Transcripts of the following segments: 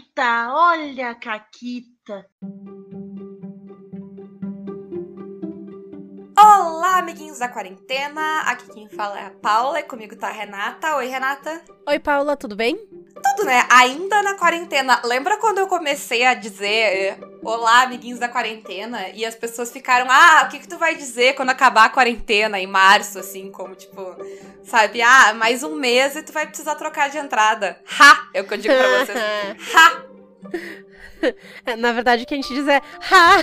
Caquita, olha a Caquita. Olá, amiguinhos da quarentena. Aqui quem fala é a Paula e comigo tá a Renata. Oi, Renata. Oi, Paula, tudo bem? Tudo, né? Ainda na quarentena. Lembra quando eu comecei a dizer Olá, amiguinhos da quarentena? E as pessoas ficaram, ah, o que, que tu vai dizer quando acabar a quarentena em março, assim, como tipo, sabe, ah, mais um mês e tu vai precisar trocar de entrada. Ha! É o que eu digo pra vocês. ha! Na verdade, o que a gente diz é ha!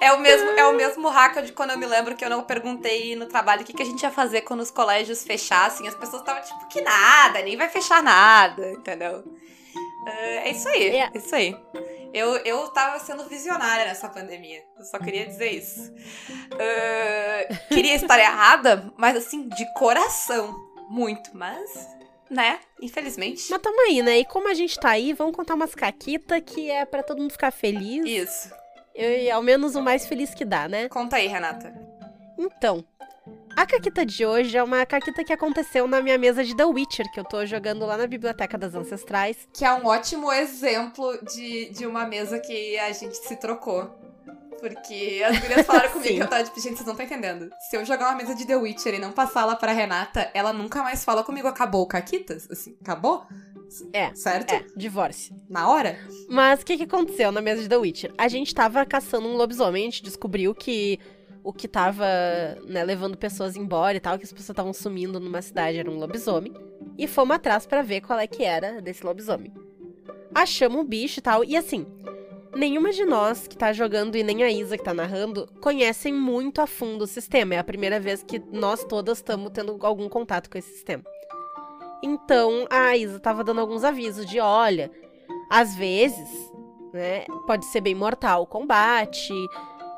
é o mesmo, é o mesmo hack de quando eu me lembro que eu não perguntei no trabalho o que, que a gente ia fazer quando os colégios fechassem. As pessoas estavam tipo, que nada, nem vai fechar nada, entendeu? É isso aí, é isso aí. Eu, eu tava sendo visionária nessa pandemia. Eu só queria dizer isso. Uh, queria estar errada, mas assim, de coração. Muito, mas né? Infelizmente. Mas tamo aí, né? E como a gente tá aí, vamos contar umas caquitas que é para todo mundo ficar feliz. Isso. E ao menos o mais feliz que dá, né? Conta aí, Renata. Então, a caquita de hoje é uma caquita que aconteceu na minha mesa de The Witcher, que eu tô jogando lá na Biblioteca das Ancestrais. Que é um ótimo exemplo de, de uma mesa que a gente se trocou. Porque as gurias falaram comigo que eu tava tipo, gente, vocês não estão entendendo. Se eu jogar uma mesa de The Witcher e não passar ela pra Renata, ela nunca mais fala comigo. Acabou o Caquitas? Assim, acabou? É. Certo? É, divórcio. Na hora? Mas o que, que aconteceu na mesa de The Witcher? A gente tava caçando um lobisomem, a gente descobriu que o que tava, né, levando pessoas embora e tal, que as pessoas estavam sumindo numa cidade era um lobisomem. E fomos atrás para ver qual é que era desse lobisomem. Achamos o bicho e tal, e assim, nenhuma de nós que tá jogando e nem a Isa que tá narrando conhecem muito a fundo o sistema. É a primeira vez que nós todas estamos tendo algum contato com esse sistema. Então a Isa tava dando alguns avisos de: olha, às vezes, né, pode ser bem mortal o combate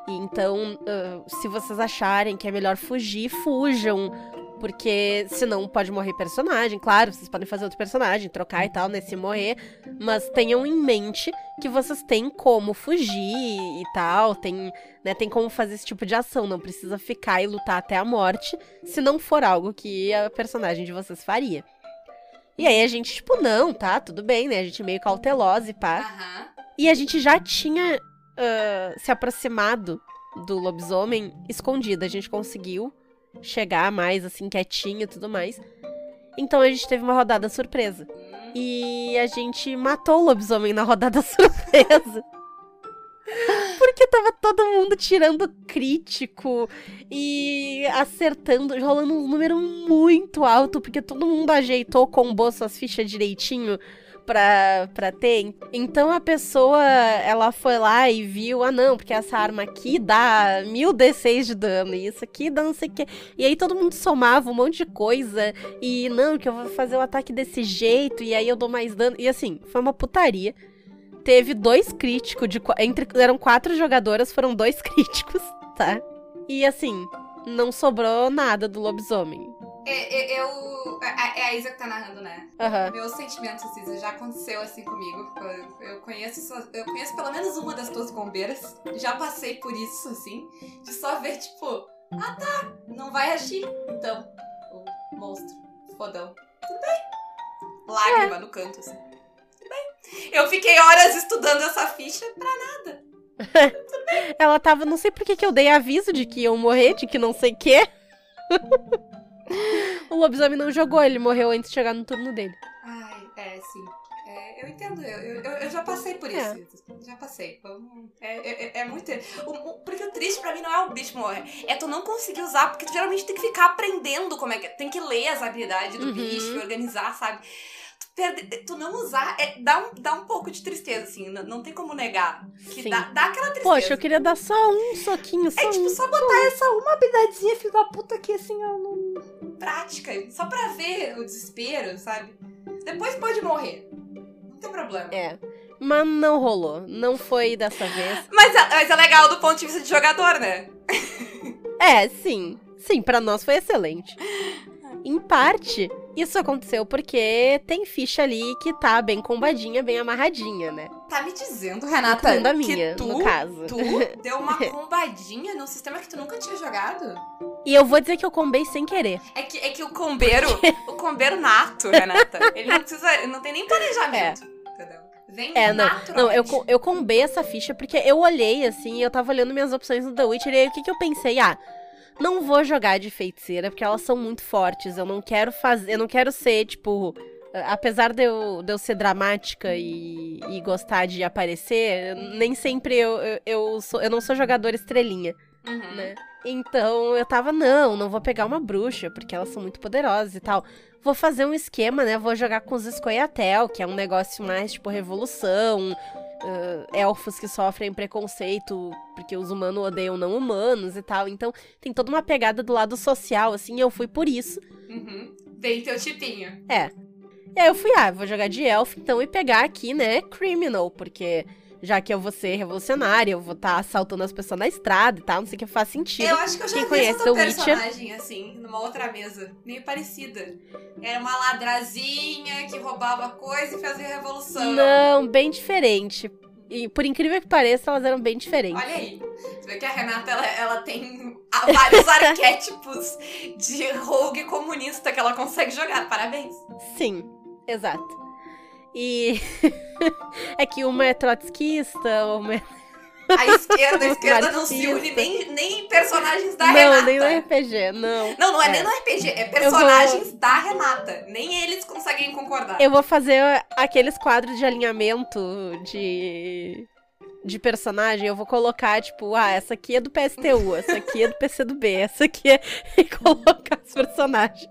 então, uh, se vocês acharem que é melhor fugir, fujam. Porque senão pode morrer personagem. Claro, vocês podem fazer outro personagem, trocar e tal, né? Se morrer. Mas tenham em mente que vocês têm como fugir e tal. Tem, né, tem como fazer esse tipo de ação. Não precisa ficar e lutar até a morte. Se não for algo que a personagem de vocês faria. E aí a gente, tipo, não, tá, tudo bem, né? A gente meio cautelosa e pá. Uhum. E a gente já tinha uh, se aproximado do lobisomem escondida. A gente conseguiu chegar mais assim, quietinho e tudo mais. Então a gente teve uma rodada surpresa. E a gente matou o lobisomem na rodada surpresa. Porque tava todo mundo tirando crítico e acertando, rolando um número muito alto, porque todo mundo ajeitou, combou suas fichas direitinho pra, pra ter. Então a pessoa, ela foi lá e viu, ah não, porque essa arma aqui dá mil D6 de dano, e isso aqui dá não sei o que. E aí todo mundo somava um monte de coisa, e não, que eu vou fazer o ataque desse jeito, e aí eu dou mais dano. E assim, foi uma putaria. Teve dois críticos, de, entre, eram quatro jogadoras, foram dois críticos, tá? E assim, não sobrou nada do lobisomem. É, é, eu. É, é a Isa que tá narrando, né? Uhum. Meus sentimentos, Isa, já aconteceu assim comigo. Eu conheço, eu conheço pelo menos uma das tuas bombeiras. Já passei por isso, assim. De só ver, tipo, ah tá, não vai agir. Então, o monstro, fodão. Tudo bem. Lágrima é. no canto, assim. Tudo bem. Eu fiquei horas estudando essa ficha pra nada. Ela tava, não sei por que, que eu dei aviso de que iam morrer, de que não sei o quê. o lobisomem não jogou, ele morreu antes de chegar no turno dele. Ai, é, sim. É, eu entendo, eu, eu, eu, já passei por isso. É. Já passei. É, é, é, é muito. O, o, porque o triste pra mim não é o bicho morrer. É tu não conseguir usar, porque tu geralmente tem que ficar aprendendo como é que. Tem que ler as habilidades do uhum. bicho organizar, sabe? tu não usar, é, dá, um, dá um pouco de tristeza, assim, não, não tem como negar. Que dá, dá aquela tristeza. Poxa, eu queria dar só um soquinho, só É tipo, um, só botar essa uma habilidadezinha, filho da puta, aqui, assim, ó, no... prática, só pra ver o desespero, sabe? Depois pode morrer. Não tem problema. É. Mas não rolou. Não foi dessa vez. Mas, é, mas é legal do ponto de vista de jogador, né? é, sim. Sim, para nós foi excelente. Em parte, isso aconteceu porque tem ficha ali que tá bem combadinha, bem amarradinha, né? Tá me dizendo, Renata, a minha, que tu, no caso. tu deu uma combadinha no sistema que tu nunca tinha jogado? E eu vou dizer que eu combei sem querer. É que, é que o combeiro, o combeiro nato, Renata, ele não precisa, ele não tem nem planejamento, é. entendeu? Vem É, não. Não, eu, eu combei essa ficha porque eu olhei assim, eu tava olhando minhas opções no The Witcher e aí o que, que eu pensei? Ah, não vou jogar de feiticeira porque elas são muito fortes. Eu não quero fazer. Eu não quero ser, tipo. Apesar de eu, de eu ser dramática e, e gostar de aparecer, nem sempre eu, eu, eu, sou, eu não sou jogadora estrelinha, Uhum. né? Então eu tava, não, não vou pegar uma bruxa, porque elas são muito poderosas e tal. Vou fazer um esquema, né? Vou jogar com os Escoiatel, que é um negócio mais tipo revolução. Ah, elfos que sofrem preconceito porque os humanos odeiam não humanos e tal. Então tem toda uma pegada do lado social, assim, e eu fui por isso. Uhum. Tem teu tipinho. É. E aí eu fui, ah, vou jogar de elfo então e pegar aqui, né, Criminal, porque já que eu vou ser revolucionária, eu vou estar assaltando as pessoas na estrada e tal, não sei o que faz sentido. Eu acho que eu já Quem vi conhece essa tua Witcher- personagem, assim, numa outra mesa. Meio parecida. Era uma ladrazinha que roubava coisa e fazia revolução. Não, bem diferente. E por incrível que pareça, elas eram bem diferentes. Olha aí. Você vê que a Renata, ela, ela tem vários arquétipos de rogue comunista que ela consegue jogar. Parabéns. Sim, exato. E é que uma é trotskista, uma é... A esquerda, a esquerda não se une nem, nem em personagens da não, Renata. nem no RPG, não. Não, não é, É. nem no RPG, é personagens da Renata. Nem eles conseguem concordar. Eu vou fazer aqueles quadros de alinhamento de de personagem, eu vou colocar, tipo, ah, essa aqui é do PSTU, essa aqui é do PCdoB, essa aqui é... e colocar os personagens.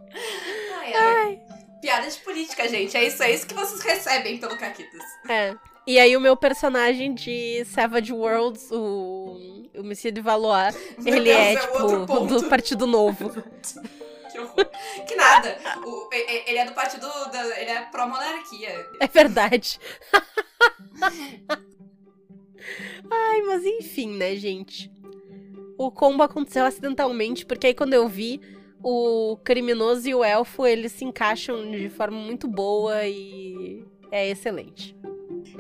Ai, ai. Piada de política, gente. É isso, é isso que vocês recebem pelo Caquitas. É. E aí o meu personagem de Savage Worlds, o, o Monsieur de Valois, Meu ele Deus, é, é tipo, do Partido Novo. Que horror. Que nada. O- ele é do partido. Da, ele é pró-monarquia. É verdade. Ai, mas enfim, né, gente? O combo aconteceu acidentalmente, porque aí quando eu vi, o criminoso e o elfo, eles se encaixam de forma muito boa e é excelente.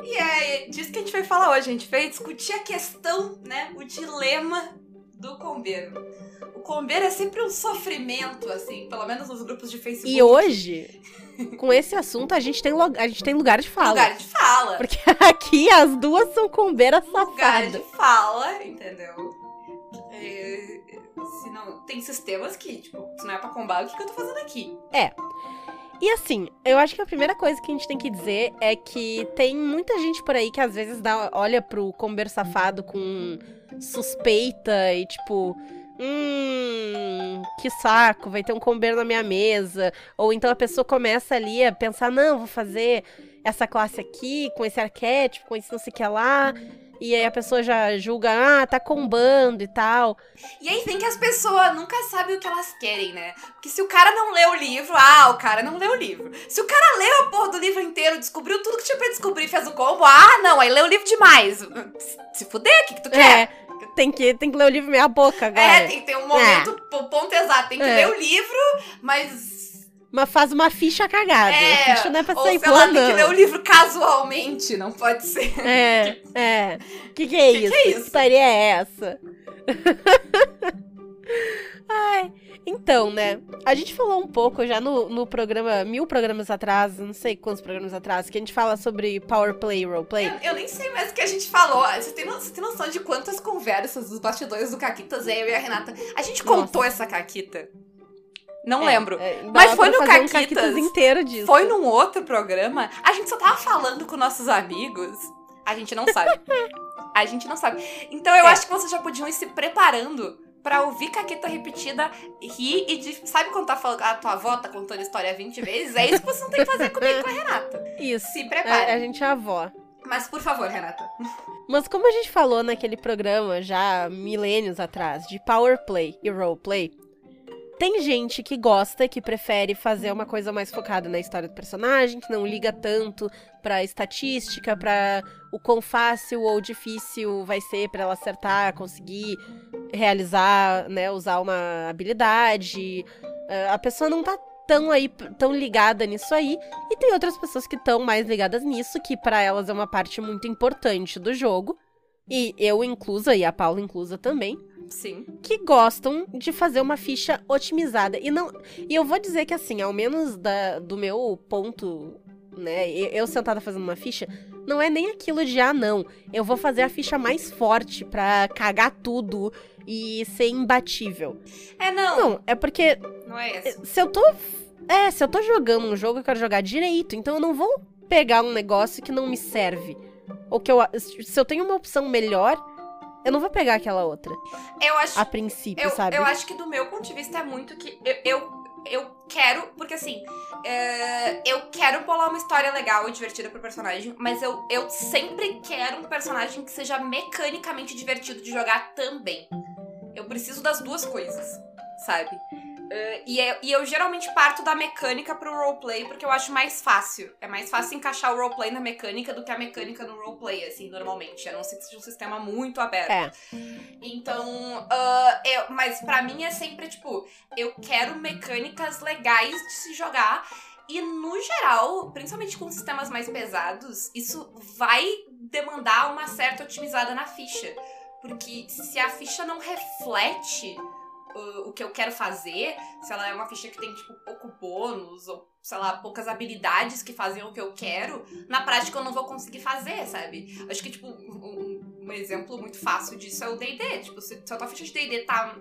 E é disso que a gente vai falar hoje. A gente veio discutir a questão, né? O dilema do combeiro. O combeiro é sempre um sofrimento, assim, pelo menos nos grupos de Facebook. E hoje, com esse assunto, a gente tem, a gente tem lugar de fala. Lugar de fala. Porque aqui as duas são combeiras lugar safadas. de fala, entendeu? É, se não, tem sistemas que, tipo, se não é pra combar, o que, que eu tô fazendo aqui? E assim, eu acho que a primeira coisa que a gente tem que dizer é que tem muita gente por aí que às vezes dá, olha pro combeiro safado com suspeita e tipo. Hum, que saco, vai ter um combeiro na minha mesa. Ou então a pessoa começa ali a pensar: não, vou fazer essa classe aqui, com esse arquétipo, com esse não sei o que lá. E aí a pessoa já julga: ah, tá combando e tal. E aí vem que as pessoas nunca sabem o que elas querem, né? Porque se o cara não lê o livro, ah, o cara não lê o livro. Se o cara leu a porra do livro inteiro, descobriu tudo que tinha pra descobrir e fez o combo, ah, não, aí leu o livro demais. Se fuder, o que, que tu quer? É, tem que, tem que ler o livro meia boca agora. É, tem que ter um momento, o ponto exato. Tem que É. ler o livro, mas. Mas faz uma ficha cagada. É, a ficha não é pra Ou sair lá, tem que ler o livro casualmente, não pode ser. É, é. Que que é Que que isso? é Que isso? putaria é essa? Ai, então, né? A gente falou um pouco já no, no programa, mil programas atrás, não sei quantos programas atrás, que a gente fala sobre Power Play e Roleplay. Eu, eu nem sei mais o que a gente falou. Você tem, você tem noção de quantas conversas dos bastidores do Caquitas é eu e a Renata? A gente contou essa Caquita. Não É, lembro. é, Mas foi no fazer um Caquitas. Caquitas inteiro disso. Foi num outro programa. A gente só tava falando com nossos amigos. A gente não sabe. a gente não sabe. Então eu É. acho que vocês já podiam ir se preparando pra ouvir caqueta repetida, rir e de, sabe quando tá falando, a tua avó tá contando história 20 vezes? É isso que vocês não tem que fazer comigo com a Renata. Isso. Se A, prepare. a gente é avó. Mas por favor, Renata. Mas como a gente falou naquele programa já milênios atrás de Power Play e Roleplay, tem gente que gosta, que prefere fazer uma coisa mais focada na história do personagem, que não liga tanto pra estatística, pra o quão fácil ou difícil vai ser pra ela acertar, conseguir realizar, né, usar uma habilidade. Ah, A pessoa não tá tão aí, tão ligada nisso aí. E tem outras pessoas que estão mais ligadas nisso, que pra elas é uma parte muito importante do jogo. E eu inclusa, e a Paula inclusa também, Sim. que gostam de fazer uma ficha otimizada. E não. E eu vou dizer que assim, ao menos da, do meu ponto, né? Eu, sentada fazendo uma ficha, Não é nem aquilo de, ah, não, eu vou fazer a ficha mais forte pra cagar tudo e ser imbatível. É, não. Não, é porque Não é esse. se eu tô. É, se eu tô jogando um jogo, eu quero jogar direito. Então eu não vou pegar um negócio que não me serve. Ou que eu. Se eu tenho uma opção melhor, eu não vou pegar aquela outra. Eu acho. A princípio, Eu, sabe? eu acho que do meu ponto de vista é muito que eu, eu, eu quero, porque assim, é, eu quero bolar uma história legal e divertida pro personagem, mas eu, eu sempre quero um personagem que seja mecanicamente divertido de jogar também. Eu preciso das duas coisas, sabe? É, e, é- e eu geralmente parto da mecânica pro roleplay porque eu acho mais fácil. É mais fácil encaixar o roleplay na mecânica do que a mecânica no roleplay, assim, normalmente. A não ser que seja um sistema muito aberto. É. Então, ah, eu, mas pra mim é sempre tipo, eu quero mecânicas legais de se jogar. E no geral, principalmente com sistemas mais pesados, isso vai demandar uma certa otimizada na ficha. Porque se a ficha não reflete ah, o que eu quero fazer, se ela é uma ficha que tem, tipo, pouco bônus, ou, sei lá, poucas habilidades que fazem o que eu quero, na prática eu não vou conseguir fazer, sabe? Acho que, tipo, um, um- exemplo muito fácil disso é o D&D. Tipo, se, se a tua ficha de D&D tá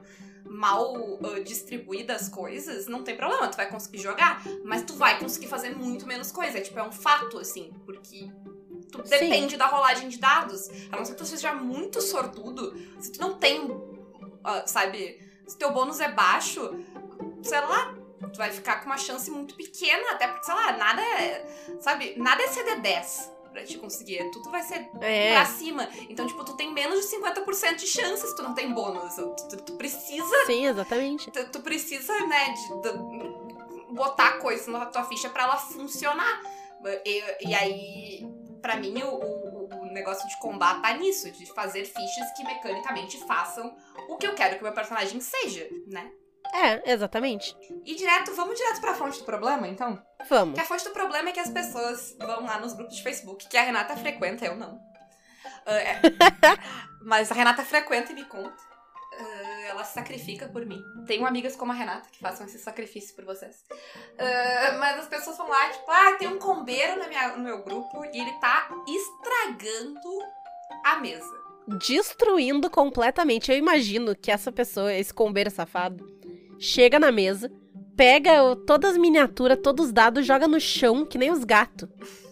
mal ah, distribuída as coisas, não tem problema, tu vai conseguir jogar, mas tu vai conseguir fazer muito menos coisa. É, tipo, é um fato, assim, porque tu Sim. depende da rolagem de dados. A não ser que tu seja muito sortudo, se tu não tem, ah, sabe, se teu bônus é baixo, sei lá, tu vai ficar com uma chance muito pequena, até porque, sei lá, nada é, sabe, nada é CD10 pra te conseguir, tudo vai ser É. pra cima. Então, tipo, tu tem menos de 50% de chances tu não tem bônus. Tu, tu- tu precisa, Sim, exatamente. tu, tu precisa, né, de, de botar coisa na tua ficha pra ela funcionar. E, e aí, pra mim, o negócio de combate tá nisso, de fazer fichas que mecanicamente façam o que eu quero que o meu personagem seja, né? É, exatamente. E direto, vamos direto pra fonte do problema, então? Vamos. Que a fonte do problema é que as pessoas vão lá nos grupos de Facebook, que a Renata frequenta, eu não. Ah, é. Mas a Renata frequenta e me conta. Ah, ela se sacrifica por mim. Tenho amigas como a Renata que façam esse sacrifício por vocês. Ah, mas as pessoas vão lá, tipo, ah, tem um combeiro na minha- no meu grupo e ele tá estragando a mesa. Destruindo completamente. Eu imagino que essa pessoa, esse combeiro safado, chega na mesa, pega todas as miniaturas, todos os dados, joga no chão, que nem os gatos.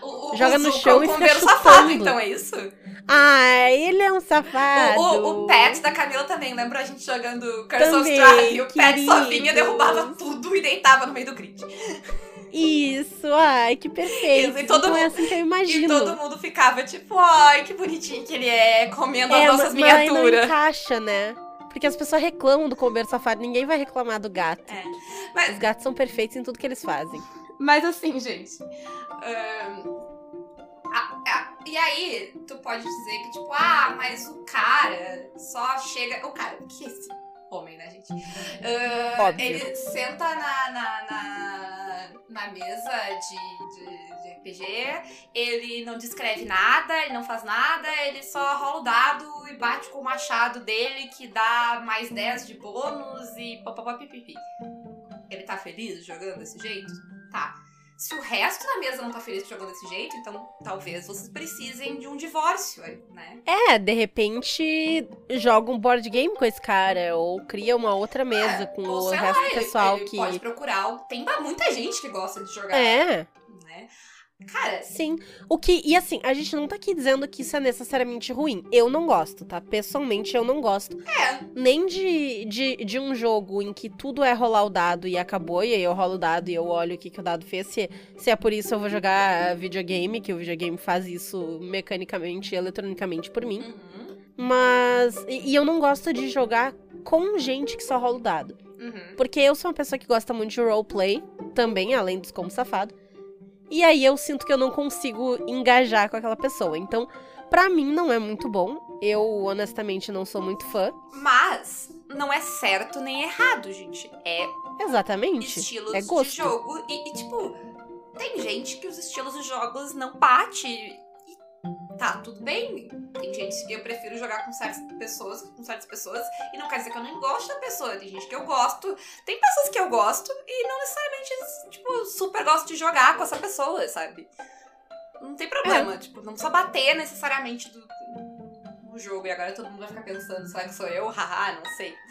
O, o, Joga o no chão é um e fica chutando. safado, então é isso? Ah, ele é um safado. O, o, o pet da Camila também, lembra a gente jogando Curse of Também, Strahd? E o pet só vinha, derrubava tudo e deitava no meio do grid. Isso, ai, que perfeito. Isso, e todo então é mundo- assim que eu E imagino. todo mundo ficava tipo, ai, que bonitinho que ele é, comendo as É, nossas mas aí não miniaturas. encaixa, né? Porque as pessoas reclamam do combeiro safado, ninguém vai reclamar do gato. Mas, Os gatos são perfeitos em tudo que eles fazem. mas assim, gente. A- a- e aí, tu pode dizer que, tipo, ah, mas o cara só chega. O cara, que é esse homem, né, gente? Óbvio. ele senta na, na, na, na mesa de, de, de RPG, ele não descreve nada, ele não faz nada, ele só rola o dado e bate com o machado dele que dá mais 10 de bônus e pipipi. Ele tá feliz jogando desse jeito? Tá. Se o resto da mesa não tá feliz jogando desse jeito, então talvez vocês precisem de um divórcio, né? É, de repente joga um board game com esse cara, ou cria uma outra mesa com Ou o resto lá, do ele- pessoal ele que. pode procurar. Tem muita gente que gosta de jogar, É, né? Cara, sim. O que. E assim, a gente não tá aqui dizendo que isso é necessariamente ruim. Eu não gosto, tá? Pessoalmente, eu não gosto. é. Nem de, de, de um jogo em que tudo é rolar o dado e acabou, e aí eu rolo o dado e eu olho o que, que o dado fez. Se, se é por isso eu vou jogar videogame, que o videogame faz isso mecanicamente e eletronicamente por mim. Uhum, Mas. E, e eu não gosto de jogar com gente que só rola o dado. uhum. Porque eu sou uma pessoa que gosta muito de roleplay, também, além dos como safado. E aí eu sinto que eu não consigo engajar com aquela pessoa. Então, pra mim não é muito bom. Eu, honestamente, não sou muito fã. Mas não é certo nem errado, gente. É Exatamente. estilos é gosto. de jogo. E, e, tipo, tem gente que os estilos de jogos não bate. Tá, tudo bem. Tem gente que eu prefiro jogar com certas pessoas, com certas pessoas. E não quer dizer que eu não gosto da pessoa. Tem gente que eu gosto. Tem pessoas que eu gosto e não necessariamente, tipo, super gosto de jogar com essa pessoa, sabe? Não tem problema. Tipo, não precisa bater necessariamente do, no jogo. E agora todo mundo vai ficar pensando, será que sou eu? Haha, não sei.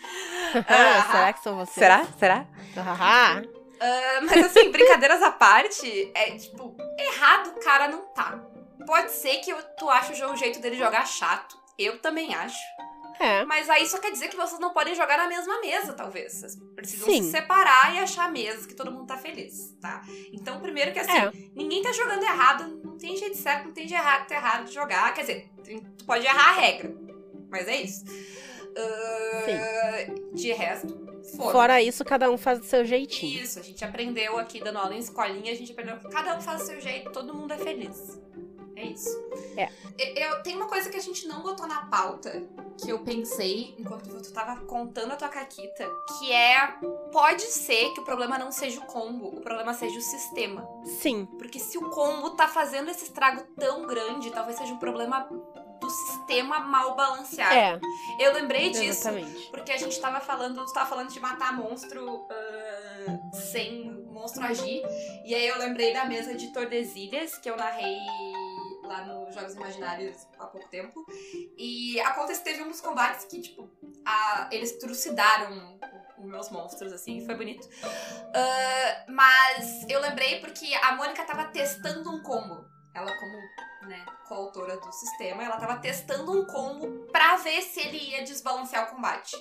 Ah, Será que são vocês? Será? Será? Haha. Ah, mas assim, brincadeiras à parte, é tipo, errado o cara não tá. Pode ser que tu ache o jeito dele jogar chato. Eu também acho. É. Mas aí só quer dizer que vocês não podem jogar na mesma mesa, talvez. Vocês precisam Sim. se separar e achar mesas que todo mundo tá feliz, tá? Então, primeiro que assim, É. ninguém tá jogando errado, não tem jeito certo, não tem de errado, tá errado de jogar. Quer dizer, tu pode errar a regra, mas é isso. Ah, de resto, foda. Fora isso, cada um faz do seu jeitinho. Isso, a gente aprendeu aqui dando aula em escolinha, a gente aprendeu que cada um faz o seu jeito, todo mundo é feliz. É isso. É. E- Eu, tem uma coisa que a gente não botou na pauta, que eu pensei enquanto tu tava contando a tua caquita, que é. Pode ser que o problema não seja o combo, o problema seja o sistema. Sim. Porque se o combo tá fazendo esse estrago tão grande, talvez seja um problema do sistema mal balanceado. É, Eu lembrei disso exatamente. porque a gente tava falando, tu tava falando de matar monstro ah, sem monstro agir. E aí eu lembrei da mesa de Tordesilhas, que eu narrei lá no Jogos Imaginários há pouco tempo. E aconteceu, teve uns combates que, tipo, a- eles trucidaram os meus monstros, assim, foi bonito. Ah, mas eu lembrei porque a Mônica tava testando um combo. Ela, como, né, coautora do sistema, ela tava testando um combo pra ver se ele ia desbalancear o combate.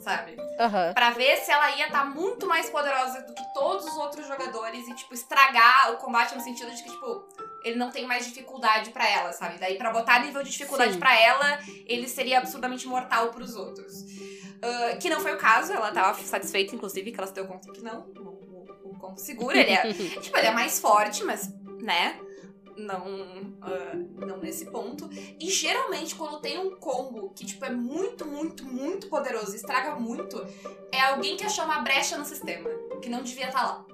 Sabe? Aham. Pra ver se ela ia estar muito mais poderosa do que todos os outros jogadores e, tipo, estragar o combate no sentido de que, tipo, ele não tem mais dificuldade pra ela, sabe? Daí, pra botar nível de dificuldade pra ela, ele seria absurdamente mortal pros outros. Ah, que não foi o caso, ela tava satisfeita, inclusive, que ela se deu conta que não. O, o, o combo segura, ele é, tipo, ele é mais forte, mas, né? Não, ah, não nesse ponto. E geralmente, quando tem um combo que, tipo, é muito, muito, muito poderoso e estraga muito, é alguém que achou uma brecha no sistema, que não devia estar lá.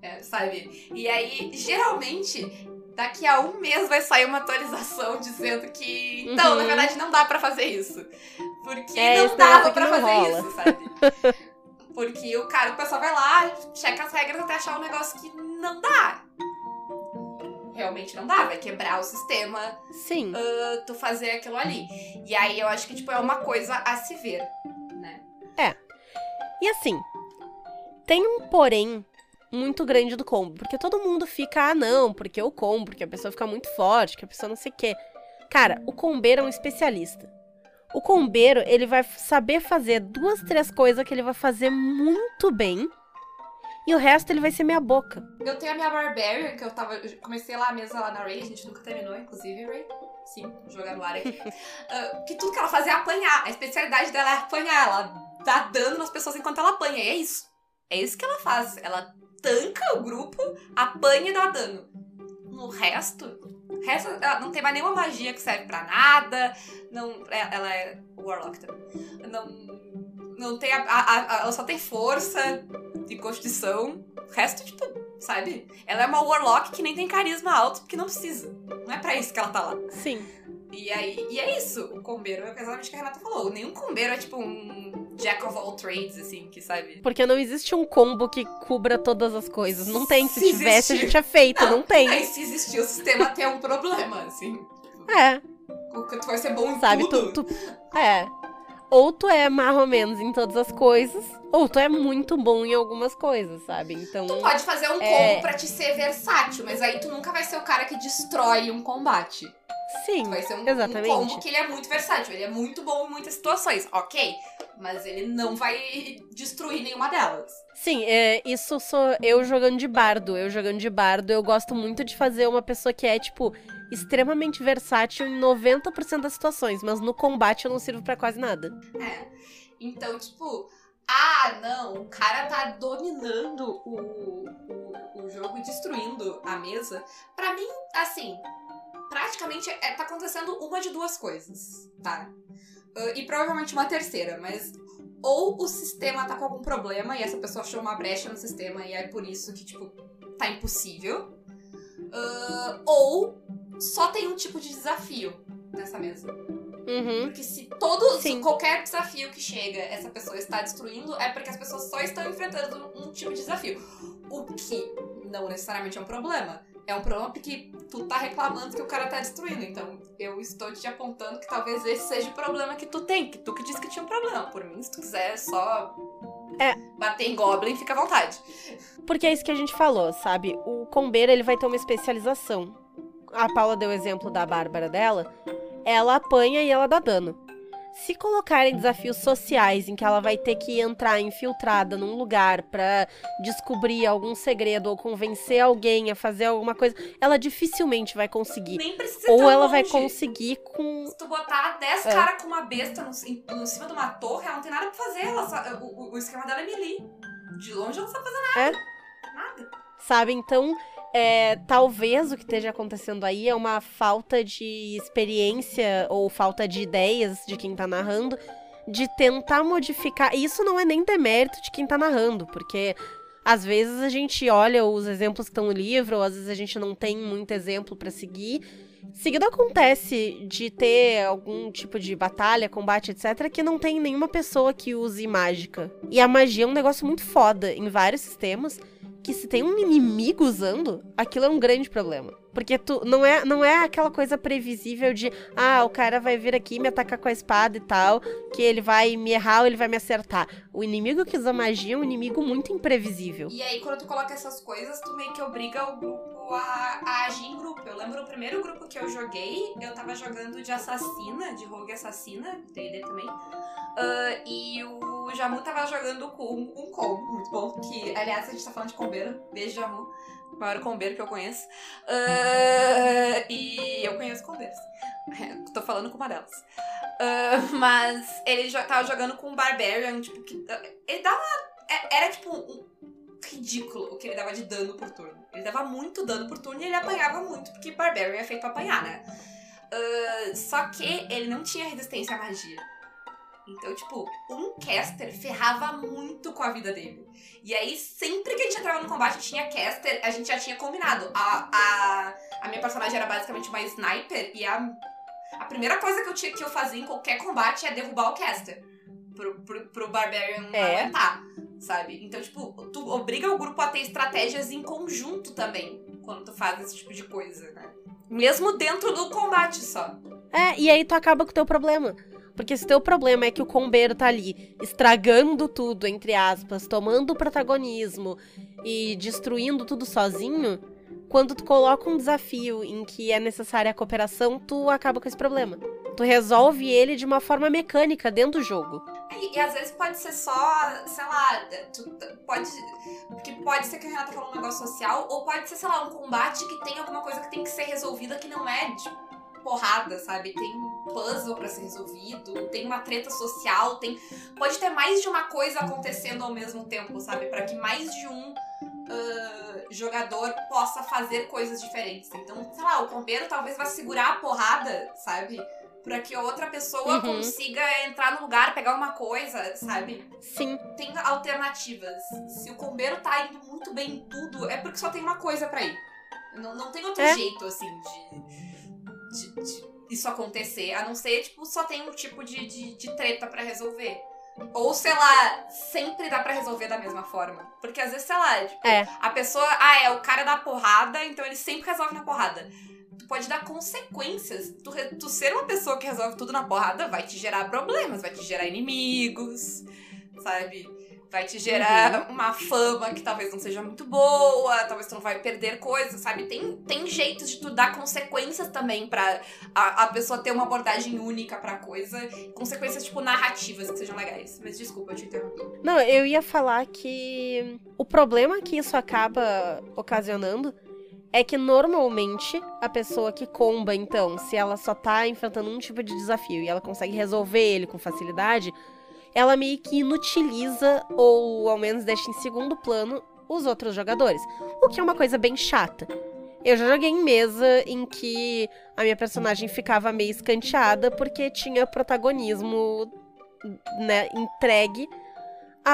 É, sabe? E aí, geralmente, daqui a um mês vai sair uma atualização dizendo que. Então, na Uhum. verdade, não dá pra fazer isso. Porque É, não dava não fazer rola. isso, sabe? Porque o cara, o pessoal vai lá, checa as regras até achar um negócio que não dá. Realmente não dá, vai quebrar o sistema, Sim. uh, tu fazer aquilo ali. E aí eu acho que, tipo, é uma coisa a se ver, né? E assim, tem um porém muito grande do combo. Porque todo mundo fica, ah, não, porque o combo, porque a pessoa fica muito forte, que a pessoa não sei o quê. Cara, o combeiro é um especialista. O combeiro, ele vai saber fazer duas, três coisas que ele vai fazer muito bem. E o resto ele vai ser meia boca. Eu tenho a minha Barbarian, que eu tava. eu comecei lá a mesa lá na Ray, a gente nunca terminou, inclusive, Ray. Sim, jogar no ar aqui. Ah, que tudo que ela fazia é apanhar. A especialidade dela é apanhar. Ela dá dano nas pessoas enquanto ela apanha. E é isso. É isso que ela faz. Ela tanca o grupo, apanha e dá dano. No resto, o resto ela não tem mais nenhuma magia que serve pra nada. Não, é- ela é Warlock também. Não, não tem a, a- a- ela só tem força e constituição. O resto, tipo, sabe? Ela é uma Warlock que nem tem carisma alto, porque não precisa. Não é pra isso que ela tá lá. Sim. E aí, e é isso. O combeiro é exatamente o que a Renata falou. Nenhum combeiro é tipo um Jack of all trades, assim, que sabe. Porque não existe um combo que cubra todas as coisas. Não tem. Se, Se tivesse, a gente tinha feito. Não, tem. Aí se existir o sistema tem um problema, assim. É, tu vai ser bom em sabe? tudo. Tu, tu- É. Ou tu é mais ou menos em todas as coisas, ou tu é muito bom em algumas coisas, sabe? Então. Tu pode fazer um É. combo pra te ser versátil, mas aí tu nunca vai ser o cara que destrói um combate. Sim. Vai ser um, um Exatamente. combo que ele é muito versátil, ele é muito bom em muitas situações, ok? Mas ele não vai destruir nenhuma delas. Sim, é, isso sou eu jogando de bardo. Eu jogando de bardo, eu gosto muito de fazer uma pessoa que é, tipo, extremamente versátil em 90% das situações, mas no combate eu não sirvo pra quase nada. É. Então, tipo, ah, não, o cara tá dominando o, o, o jogo e destruindo a mesa. Pra mim, assim, praticamente é, tá acontecendo uma de duas coisas, tá? Ah, e provavelmente uma terceira, mas ou o sistema tá com algum problema e essa pessoa achou uma brecha no sistema e é por isso que, tipo, tá impossível. Ah, ou só tem um tipo de desafio nessa mesa. Uhum. Porque se todo, se qualquer desafio que chega, essa pessoa está destruindo, é porque as pessoas só estão enfrentando um tipo de desafio. O que não necessariamente é um problema. É um problema porque tu tá reclamando que o cara tá destruindo. Então, eu estou te apontando que talvez esse seja o problema que tu tem. Que tu que disse que tinha um problema. Por mim, se tu quiser só É. bater em Goblin, fica à vontade. Porque é isso que a gente falou, sabe? O combeiro, ele vai ter uma especialização. A Paula deu o exemplo da Bárbara dela. Ela apanha e ela dá dano. Se colocarem desafios sociais em que ela vai ter que entrar infiltrada num lugar pra descobrir algum segredo ou convencer alguém a fazer alguma coisa, ela dificilmente vai conseguir. Nem precisa Ou ela vai longe. conseguir com. Se tu botar 10 É. caras com uma besta no, em, no cima de uma torre, ela não tem nada pra fazer. Ela só- o, o- esquema dela é melee. De longe ela não sabe fazer nada. Nada. Sabe? Então, é, talvez o que esteja acontecendo aí é uma falta de experiência ou falta de ideias de quem tá narrando de tentar modificar. Isso não é nem demérito de quem tá narrando, porque às vezes a gente olha os exemplos que estão no livro, ou às vezes a gente não tem muito exemplo pra seguir. Seguido acontece de ter algum tipo de batalha, combate, etc., que não tem nenhuma pessoa que use mágica. E a magia é um negócio muito foda em vários sistemas que se tem um inimigo usando, aquilo é um grande problema. Porque tu não é, não é aquela coisa previsível de, ah, o cara vai vir aqui me atacar com a espada e tal, que ele vai me errar ou ele vai me acertar. O inimigo que usa magia é um inimigo muito imprevisível. E aí, quando tu coloca essas coisas, tu meio que obriga o grupo a, a agir em grupo. Eu lembro o primeiro grupo que eu joguei, eu tava jogando de assassina, de rogue assassina, D&D também. Ah, e o Jamu tava jogando com um combo muito bom. Que, aliás, a gente tá falando de combeiro. Beijo, Jamu. Maior combeiro que eu conheço. Ah, e eu conheço combeiros. Tô falando com uma delas. Ah, mas ele jo tava jogando com um Barbarian, tipo, que. Ele dava. é- Era tipo um, ridículo o que ele dava de dano por turno. Ele dava muito dano por turno e ele apanhava muito, porque Barbarian é feito pra apanhar, né? Ah, só que ele não tinha resistência à magia. Então, tipo, um caster ferrava muito com a vida dele. E aí, sempre que a gente entrava no combate tinha caster, a gente já tinha combinado. A, a, a minha personagem era basicamente uma sniper e a, a primeira coisa que eu, tinha, que eu fazia em qualquer combate é derrubar o caster. Pro, pro, pro Barbarian não É. aguentar, sabe? Então, tipo, tu obriga o grupo a ter estratégias em conjunto também, quando tu faz esse tipo de coisa, né? Mesmo dentro do combate só. É, e aí tu acaba com o teu problema. Porque se teu problema é que o combeiro tá ali estragando tudo, entre aspas, tomando o protagonismo e destruindo tudo sozinho, quando tu coloca um desafio em que é necessária a cooperação, tu acaba com esse problema. Tu resolve ele de uma forma mecânica dentro do jogo. E, e às vezes pode ser só, sei lá, tu, pode. Porque pode ser que a Renata falou um negócio social, ou pode ser, sei lá, um combate que tem alguma coisa que tem que ser resolvida que não é de porrada, sabe? Tem um puzzle pra ser resolvido, tem uma treta social, tem. Pode ter mais de uma coisa acontecendo ao mesmo tempo, sabe? Pra que mais de um ah, jogador possa fazer coisas diferentes. Então, sei lá, o combeiro talvez vá segurar a porrada, sabe? Pra que outra pessoa Uhum. consiga entrar no lugar, pegar uma coisa, sabe? Sim. Tem alternativas. Se o combeiro tá indo muito bem em tudo, é porque só tem uma coisa pra ir. Não, não tem outro É. jeito, assim, de isso acontecer. A não ser, tipo, só tem um tipo de, de, de treta pra resolver. Ou, sei lá, sempre dá pra resolver da mesma forma. Porque às vezes, sei lá, tipo, É. a pessoa, ah, é o cara da porrada, então ele sempre resolve na porrada. Tu pode dar consequências. Tu, tu ser uma pessoa que resolve tudo na porrada vai te gerar problemas, vai te gerar inimigos, sabe? Vai te gerar uma fama que talvez não seja muito boa, talvez tu não vai perder coisas, sabe? Tem, tem jeitos de tu dar consequências também pra a, a pessoa ter uma abordagem única pra coisa. Consequências, tipo, narrativas que sejam legais. Mas desculpa, eu te interrompi. Não, eu ia falar que o problema que isso acaba ocasionando é que normalmente a pessoa que comba, então, se ela só tá enfrentando um tipo de desafio e ela consegue resolver ele com facilidade, ela meio que inutiliza ou ao menos deixa em segundo plano os outros jogadores, o que é uma coisa bem chata. Eu já joguei em mesa em que a minha personagem ficava meio escanteada porque tinha protagonismo né, entregue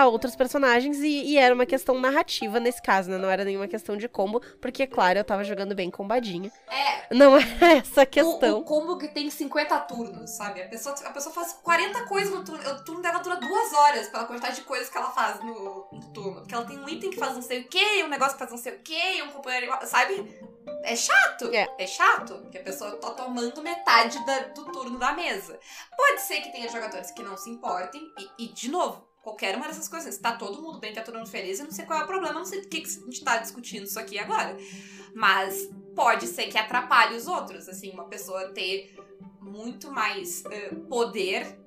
a outros personagens e, e era uma questão narrativa nesse caso, né? Não era nenhuma questão de combo, porque, claro, eu tava jogando bem combadinha. É, Não era essa a o, questão. o combo que tem 50 turnos, sabe? A pessoa, a pessoa faz 40 coisas no turno. O turno dela dura duas horas pela quantidade de coisas que ela faz no, no turno. Porque ela tem um item que faz não sei o que, um negócio que faz não sei o que, um companheiro. Sabe? É chato. É. chato, porque a pessoa tá tomando metade da- do turno da mesa. Pode ser que tenha jogadores que não se importem, e, e, de novo, qualquer uma dessas coisas. Se tá todo mundo bem, tá todo mundo feliz, eu não sei qual é o problema, eu não sei do que, que a gente tá discutindo isso aqui agora. Mas pode ser que atrapalhe os outros, assim, uma pessoa ter muito mais eh, poder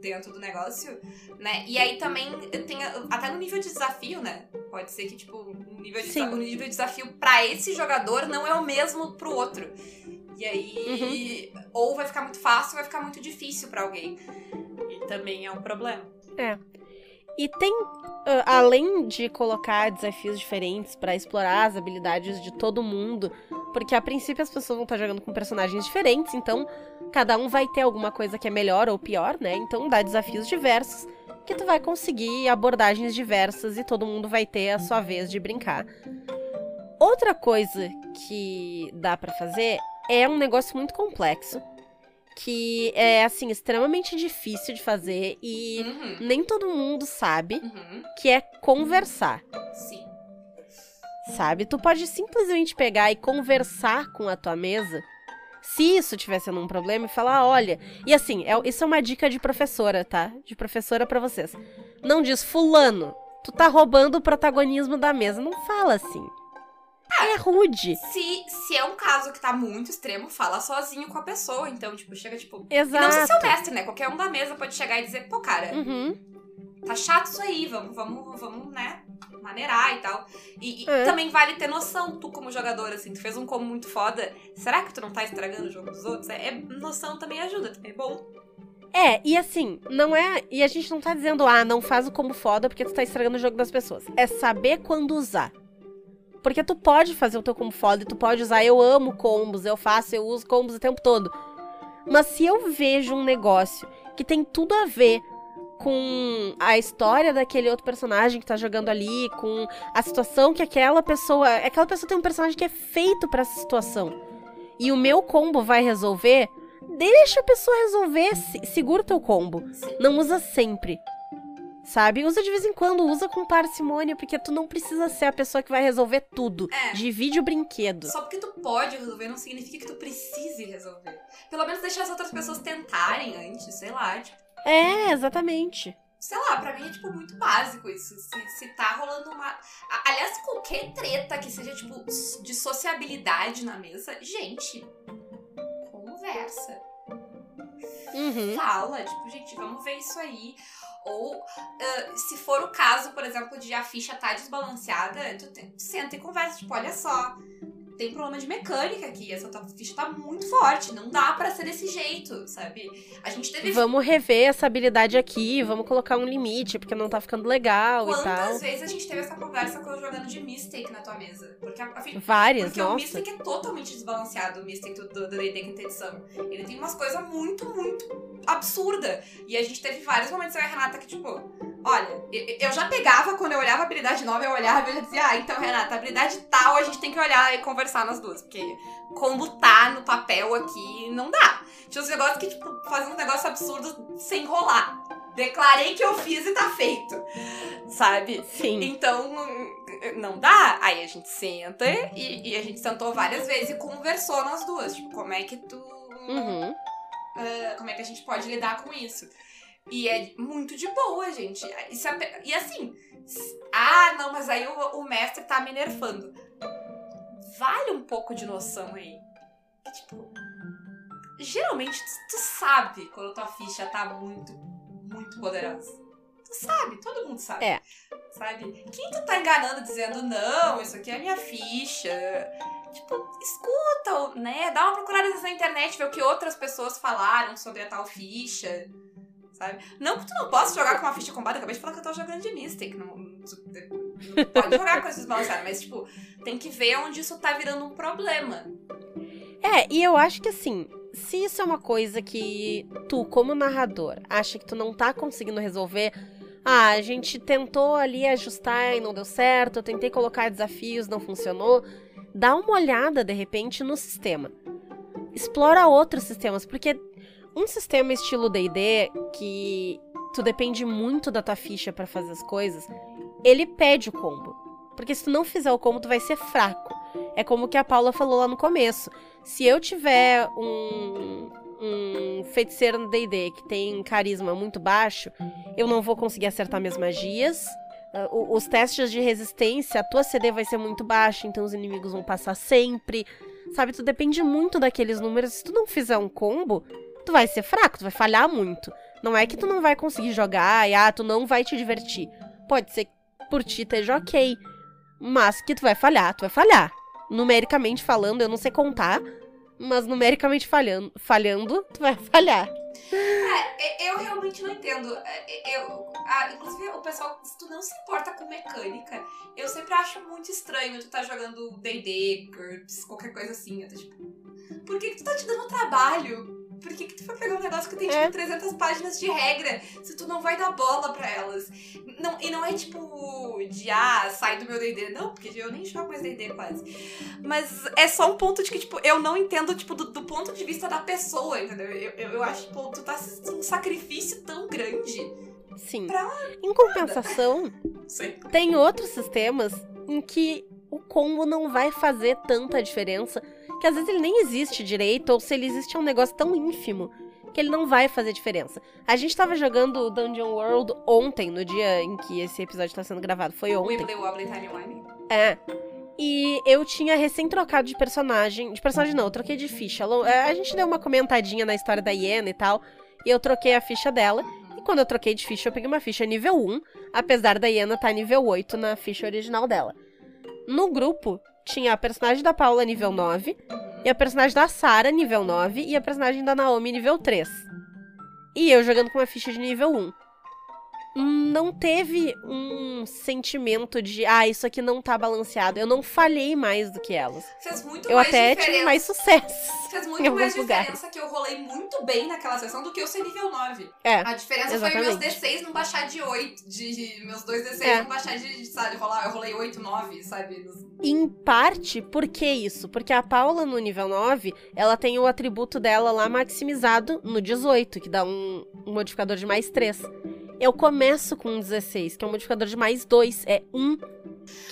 dentro do negócio, né? E aí também tem até no nível de desafio, né? Pode ser que tipo o nível de, Sim. desa- o nível de desafio pra esse jogador não é o mesmo pro outro. E aí ou vai ficar muito fácil, ou vai ficar muito difícil pra alguém. E também é um problema. E tem, além de colocar desafios diferentes pra explorar as habilidades de todo mundo, porque a princípio as pessoas vão estar jogando com personagens diferentes, então cada um vai ter alguma coisa que é melhor ou pior, né? Então dá desafios diversos que tu vai conseguir abordagens diversas e todo mundo vai ter a sua vez de brincar. Outra coisa que dá pra fazer é um negócio muito complexo, que é assim extremamente difícil de fazer e Uhum. nem todo mundo sabe Uhum. que é conversar, Sim. sabe? Tu pode simplesmente pegar e conversar com a tua mesa. Se isso tiver sendo um problema, e falar, olha. E assim, é, isso é uma dica de professora, tá? De professora pra vocês. Não diz, fulano, tu tá roubando o protagonismo da mesa. Não fala assim. É rude. Se, se é um caso que tá muito extremo, fala sozinho com a pessoa. Então, tipo, chega, tipo. E Exato. não precisa ser o mestre, né? Qualquer um da mesa pode chegar e dizer, pô, cara, Uhum. tá chato isso aí, vamos, vamos, vamos, né? Maneirar e tal. E, e É. também vale ter noção, tu como jogador, assim, tu fez um combo muito foda. Será que tu não tá estragando o jogo dos outros? É, é- noção também ajuda, também é bom. É, e assim, não é. E a gente não tá dizendo, ah, não faz o combo foda porque tu tá estragando o jogo das pessoas. É saber quando usar. Porque tu pode fazer o teu combo foda e tu pode usar. Eu amo combos, eu faço, eu uso combos o tempo todo. Mas se eu vejo um negócio que tem tudo a ver com a história daquele outro personagem que tá jogando ali, com a situação que aquela pessoa. Aquela pessoa tem um personagem que é feito pra essa situação. E o meu combo vai resolver. Deixa a pessoa resolver, se- segura o teu combo. Não usa sempre. Sabe? Usa de vez em quando, usa com parcimônia, porque tu não precisa ser a pessoa que vai resolver tudo. É. Divide o brinquedo. Só porque tu pode resolver não significa que tu precise resolver. Pelo menos deixar as outras pessoas tentarem antes, sei lá, tipo. É, exatamente. Sei lá, pra mim é, tipo, muito básico isso. Se, se tá rolando uma. Aliás, qualquer treta que seja, tipo, de sociabilidade na mesa, gente, conversa. Uhum. Fala, tipo, gente, vamos ver isso aí. Ou, ah, se for o caso, por exemplo, de a ficha tá desbalanceada, tu senta e conversa, tipo, olha só. Tem problema de mecânica aqui, essa ficha tá muito forte, não dá pra ser desse jeito, sabe? A gente teve Vamos rever essa habilidade aqui, vamos colocar um limite, porque não tá ficando legal e tal. Quantas vezes a gente teve essa conversa quando jogando de Mistake na tua mesa? Porque a, a fi- Várias, porque o nossa. Mistake é totalmente desbalanceado, o Mistake do D&D quinta edição. Ele tem umas coisas muito, muito absurda. E a gente teve vários momentos, eu e a Renata, que tipo... Olha, eu, já pegava, quando eu olhava a habilidade nova, eu olhava e eu já dizia... Ah, então, Renata, habilidade tal, a gente tem que olhar e conversar nas duas. Porque como tá no papel aqui, não dá. Tinha uns negócios que, tipo, faziam um negócio absurdo sem enrolar. Declarei que eu fiz e tá feito. Sabe? Sim. Então, não dá. Aí a gente senta e, e a gente sentou várias vezes e conversou nas duas. Tipo, como é que tu. Uhum. ah, como é que a gente pode lidar com isso? E é muito de boa, gente. Isso é- e assim. Ah, não, mas aí o, o mestre tá me nerfando. Vale um pouco de noção aí. Que, tipo. Geralmente tu, tu sabe quando tua ficha tá muito, muito poderosa. Tu sabe, todo mundo sabe. É. Sabe? Quem tu tá enganando dizendo, não, isso aqui é minha ficha. Tipo, escuta, né? Dá uma procurada na internet, ver o que outras pessoas falaram sobre a tal ficha. Sabe? Não que tu não possa jogar com uma ficha combate, eu acabei de falar que eu tô jogando de Mystic. Não, pode jogar com esses desbalanceadas, mas, tipo, tem que ver onde isso tá virando um problema. É, e eu acho que assim, se isso é uma coisa que tu, como narrador, acha que tu não tá conseguindo resolver, Ah, a gente tentou ali ajustar e não deu certo, eu tentei colocar desafios, não funcionou. Dá uma olhada, de repente, no sistema. Explora outros sistemas, porque um sistema estilo D&D, que tu depende muito da tua ficha para fazer as coisas, ele pede o combo. Porque se tu não fizer o combo, tu vai ser fraco. É como que a Paula falou lá no começo. Se eu tiver um, um feiticeiro no D&D que tem carisma muito baixo, eu não vou conseguir acertar minhas magias. Uh, os testes de resistência, a tua CD vai ser muito baixa, então os inimigos vão passar sempre. Sabe, tu depende muito daqueles números. Se tu não fizer um combo, tu vai ser fraco, tu vai falhar muito. Não é que tu não vai conseguir jogar e ah, tu não vai te divertir. Pode ser que por ti esteja ok, mas que tu vai falhar, tu vai falhar. Numericamente falando, eu não sei contar, mas numericamente falhando, falhando tu vai falhar. É, eu realmente não entendo. É, eu, a, inclusive, o pessoal, se tu não se importa com mecânica, eu sempre acho muito estranho tu tá jogando DD, GURPS, qualquer coisa assim. Até, tipo, por que, que tu tá te dando trabalho por que, que tu foi pegar um negócio que tem, tipo, é. 300 páginas de regra se tu não vai dar bola pra elas? Não, e não é tipo de, ah, sai do meu D&D. Não, porque eu nem jogo mais D&D quase. Mas é só um ponto de que, tipo, eu não entendo, tipo, do, do ponto de vista da pessoa, entendeu? Eu, eu, eu acho, tipo, tu tá um sacrifício tão grande. Sim. Pra... Em compensação, tem outros sistemas em que o combo não vai fazer tanta diferença que às vezes ele nem existe direito, ou se ele existe é um negócio tão ínfimo que ele não vai fazer diferença. A gente tava jogando Dungeon World ontem, no dia em que esse episódio tá sendo gravado. Foi ontem. É. E eu tinha recém trocado de personagem. De personagem não, eu troquei de ficha. É, a gente deu uma comentadinha na história da Iena e tal. E eu troquei a ficha dela. E quando eu troquei de ficha, eu peguei uma ficha nível 1. Apesar da Iena estar tá nível 8 na ficha original dela. No grupo, tinha a personagem da Paula nível 9, e a personagem da Sarah nível 9, e a personagem da Naomi nível 3. E eu jogando com uma ficha de nível 1 não teve um sentimento de, ah, isso aqui não tá balanceado. Eu não falhei mais do que elas. Fez muito eu mais até diferença. tive mais sucesso. Fez muito mais diferença lugares. que eu rolei muito bem naquela sessão do que eu ser nível 9. É. A diferença exatamente. foi meus D6 não baixar de 8, de, meus dois D6 é. não baixar de, sabe, rolar, eu rolei 8, 9, sabe? Em parte, por que isso? Porque a Paula no nível 9, ela tem o atributo dela lá maximizado no 18, que dá um, um modificador de mais 3. Eu começo com 16, que é um modificador de mais 2. É 1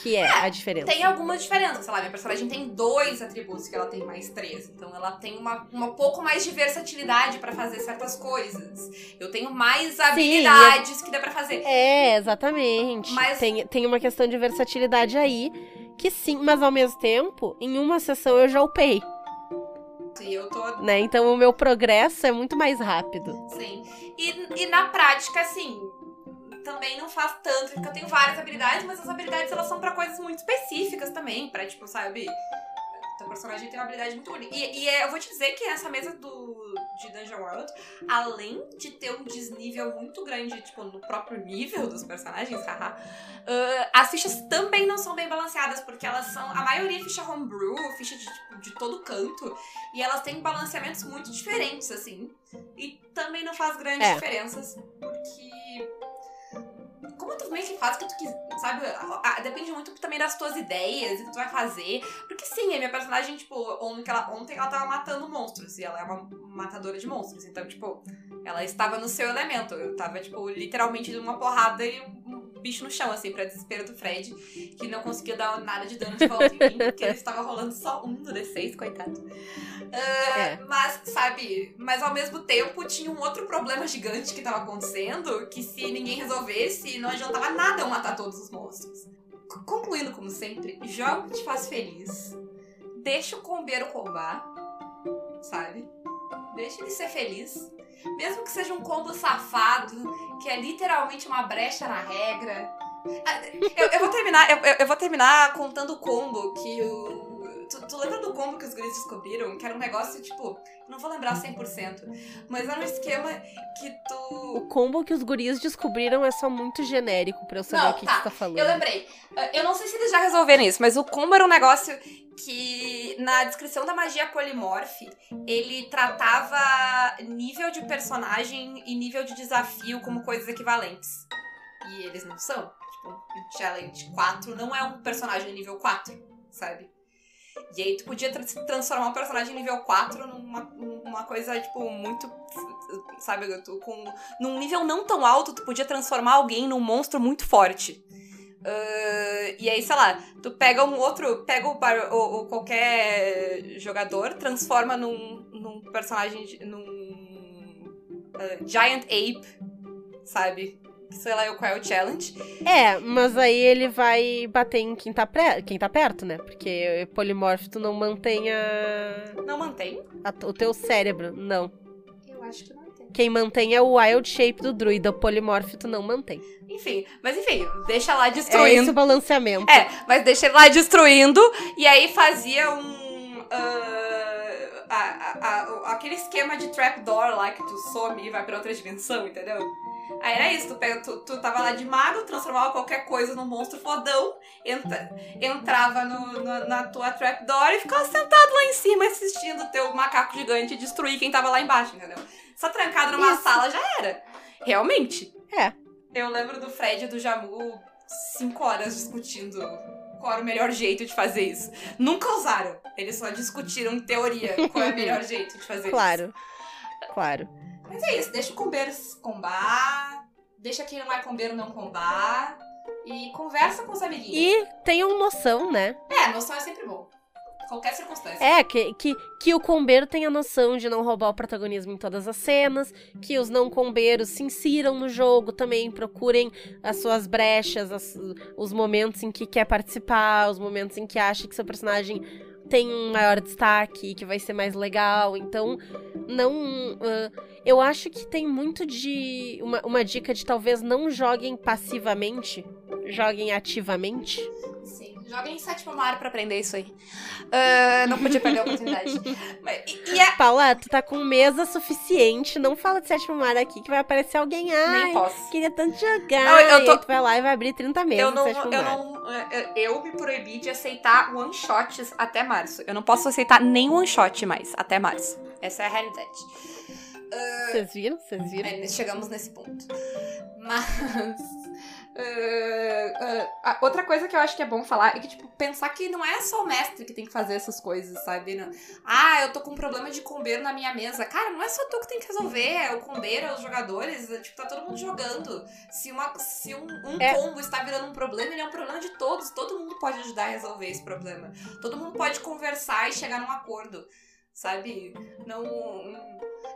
que é, é, a diferença. Tem algumas diferenças, sei lá, minha personagem tem dois atributos que ela tem mais três. Então ela tem uma, uma pouco mais de versatilidade para fazer certas coisas. Eu tenho mais habilidades sim, que dá para fazer. É, exatamente. Mas... Tem, tem uma questão de versatilidade aí, que sim, mas ao mesmo tempo, em uma sessão eu já upei. E eu tô. Né? Então o meu progresso é muito mais rápido. Sim. E, e na prática, assim, também não faz tanto, porque eu tenho várias habilidades, mas as habilidades elas são para coisas muito específicas também, para tipo, sabe, teu personagem tem uma habilidade muito única. E, e é, eu vou te dizer que essa mesa do, de Dungeon World, além de ter um desnível muito grande, tipo, no próprio nível dos personagens, haha, uh, as fichas também não são bem balanceadas, porque elas são. A maioria é ficha homebrew, ficha de, tipo, de todo canto, e elas têm balanceamentos muito diferentes, assim. E também não faz grandes é. diferenças, porque que faz o que tu quiser, sabe? Depende muito também das tuas ideias, o que tu vai fazer. Porque sim, a minha personagem, tipo, ontem ela, ontem ela tava matando monstros. E ela é uma matadora de monstros. Então, tipo, ela estava no seu elemento. Eu tava, tipo, literalmente numa porrada e bicho no chão, assim, pra desespero do Fred, que não conseguia dar nada de dano de volta em mim, porque ele estava rolando só um no D6, coitado. Uh, é. Mas, sabe, mas ao mesmo tempo tinha um outro problema gigante que estava acontecendo, que se ninguém resolvesse, não adiantava nada matar todos os monstros. Concluindo, como sempre, jogo que te faz feliz. Deixa o combeiro combar, sabe? Deixa ele ser feliz. Mesmo que seja um combo safado, que é literalmente uma brecha na regra. Ah, eu, eu vou terminar, eu, eu, vou terminar contando o combo que o. Tu, tu, lembra do combo que os guris descobriram? Que era um negócio, tipo, não vou lembrar 100%, mas era um esquema que tu. O combo que os guris descobriram é só muito genérico pra eu saber não, o que, tá. que você tá falando. Eu lembrei. Eu não sei se eles já resolveram isso, mas o combo era um negócio que na descrição da magia polimorfe ele tratava nível de personagem e nível de desafio como coisas equivalentes. E eles não são. Tipo, o Challenge 4 não é um personagem nível 4, sabe? E aí tu podia tra transformar um personagem nível 4 numa, numa coisa, tipo, muito. Sabe, tu, com, num nível não tão alto, tu podia transformar alguém num monstro muito forte. Uh, e aí, sei lá, tu pega um outro. Pega o, o, o qualquer jogador, transforma num, num personagem. num. Uh, Giant Ape, sabe? Sei lá qual é o challenge. É, mas aí ele vai bater em quem tá, pré, quem tá perto, né? Porque polimorfo tu não mantém a... Não mantém? A, o teu cérebro, não. Eu acho que mantém. Quem mantém é o wild shape do druida, o polimorfo tu não mantém. Enfim, mas enfim, deixa lá destruindo. É esse o balanceamento. É, mas deixa ele lá destruindo, e aí fazia um... Uh... A, a, a, aquele esquema de trapdoor lá que tu some e vai pra outra dimensão, entendeu? Aí era isso, tu, pega, tu, tu tava lá de mago, transformava qualquer coisa num monstro fodão, entra, entrava no, no, na tua trapdoor e ficava sentado lá em cima assistindo o teu macaco gigante destruir quem tava lá embaixo, entendeu? Só trancado numa isso. sala já era. Realmente. É. Eu lembro do Fred e do Jamu cinco horas discutindo qual era o melhor jeito de fazer isso. Nunca usaram. Eles só discutiram em teoria qual é o melhor jeito de fazer claro. isso. Claro. Claro. Mas é isso, deixa o combeiro combar, deixa quem não é combeiro não combar. E conversa com os amiguinhos. E tenham noção, né? É, noção é sempre bom. Qualquer circunstância. É, que, que, que o combeiro tenha noção de não roubar o protagonismo em todas as cenas, que os não combeiros se insiram no jogo também, procurem as suas brechas, as, os momentos em que quer participar, os momentos em que acha que seu personagem tem um maior destaque, que vai ser mais legal. Então, não. Uh, eu acho que tem muito de. Uma, uma dica de talvez não joguem passivamente, joguem ativamente. Sim, joguem em sétimo mar pra aprender isso aí. Uh, não podia perder a oportunidade. Mas, e, e é... Paula, tu tá com mesa suficiente, não fala de sétimo mar aqui que vai aparecer alguém. Ai, Nem posso. Queria tanto jogar. Não, eu tô... tu vai lá e vai abrir 30 mesas. Eu não, eu mar. não. Eu me proibi de aceitar one shots até março. Eu não posso aceitar nem one shot mais até março. Essa é a realidade. Vocês uh, viram? Vocês viram? É, chegamos nesse ponto. Mas. Uh, uh, outra coisa que eu acho que é bom falar é que, tipo, pensar que não é só o mestre que tem que fazer essas coisas, sabe? Não, ah, eu tô com um problema de combeiro na minha mesa. Cara, não é só tu que tem que resolver, é o combeiro, é os jogadores, é, tipo, tá todo mundo jogando. Se, uma, se um, um é. combo está virando um problema, ele é um problema de todos. Todo mundo pode ajudar a resolver esse problema. Todo mundo pode conversar e chegar num acordo, sabe? Não.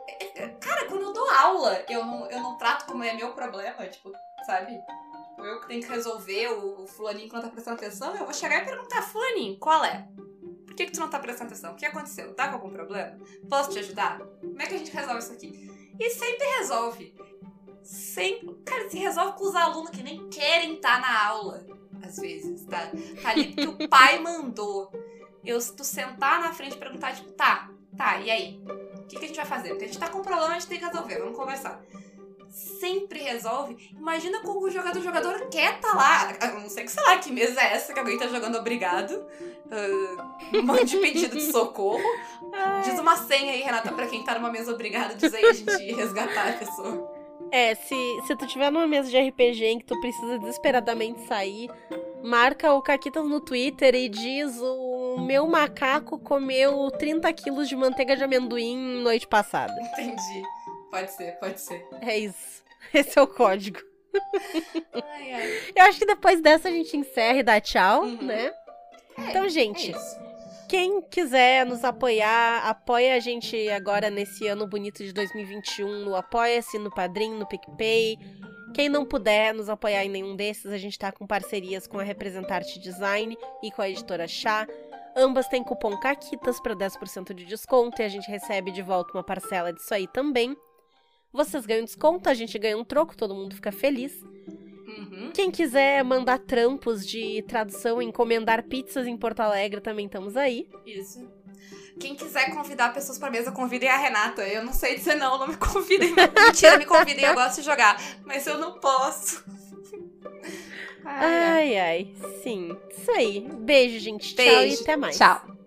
É, é, cara, quando eu dou aula, eu não, eu não trato como é meu problema, tipo, sabe? Eu que tenho que resolver, o, o fulaninho que não tá prestando atenção, eu vou chegar e perguntar, fulaninho, qual é? Por que, que tu não tá prestando atenção? O que aconteceu? Tá com algum problema? Posso te ajudar? Como é que a gente resolve isso aqui? E sempre resolve. Sempre. Cara, se resolve com os alunos que nem querem estar tá na aula. Às vezes, tá? Tá ali porque o pai mandou. Eu, se tu sentar na frente e perguntar, tipo, tá, tá, e aí? O que, que a gente vai fazer? Porque a gente tá com um problema, a gente tem que resolver, vamos conversar sempre resolve. Imagina como o jogador, o jogador quer tá lá. Eu não sei que, sei lá, que mesa é essa que alguém tá jogando obrigado. Uh, mande pedido de socorro. Diz uma senha aí, Renata, pra quem tá numa mesa obrigado, diz aí a gente resgatar a pessoa. É, se, se tu tiver numa mesa de RPG em que tu precisa desesperadamente sair, marca o Caquitas no Twitter e diz o meu macaco comeu 30 quilos de manteiga de amendoim noite passada. Entendi. Pode ser, pode ser. É isso. Esse é o código. Ai, ai. Eu acho que depois dessa a gente encerra e dá tchau, Uhum. né? É, Então, gente, é quem quiser nos apoiar, apoia a gente agora nesse ano bonito de 2021 no Apoia-se, no Padrim, no PicPay. Quem não puder nos apoiar em nenhum desses, a gente tá com parcerias com a Representarte Design e com a editora Chá. Ambas têm cupom CAQUITAS para 10% de desconto e a gente recebe de volta uma parcela disso aí também. Vocês ganham desconto, a gente ganha um troco, todo mundo fica feliz. Uhum. Quem quiser mandar trampos de tradução, encomendar pizzas em Porto Alegre, também estamos aí. Isso. Quem quiser convidar pessoas pra mesa, convidem a Renata. Eu não sei dizer não, não me convidem. Mentira, me convidem, eu gosto de jogar. Mas eu não posso. Ai, ai, ai. sim. Isso aí. Beijo, gente. Tchau Beijo. e até mais. Tchau.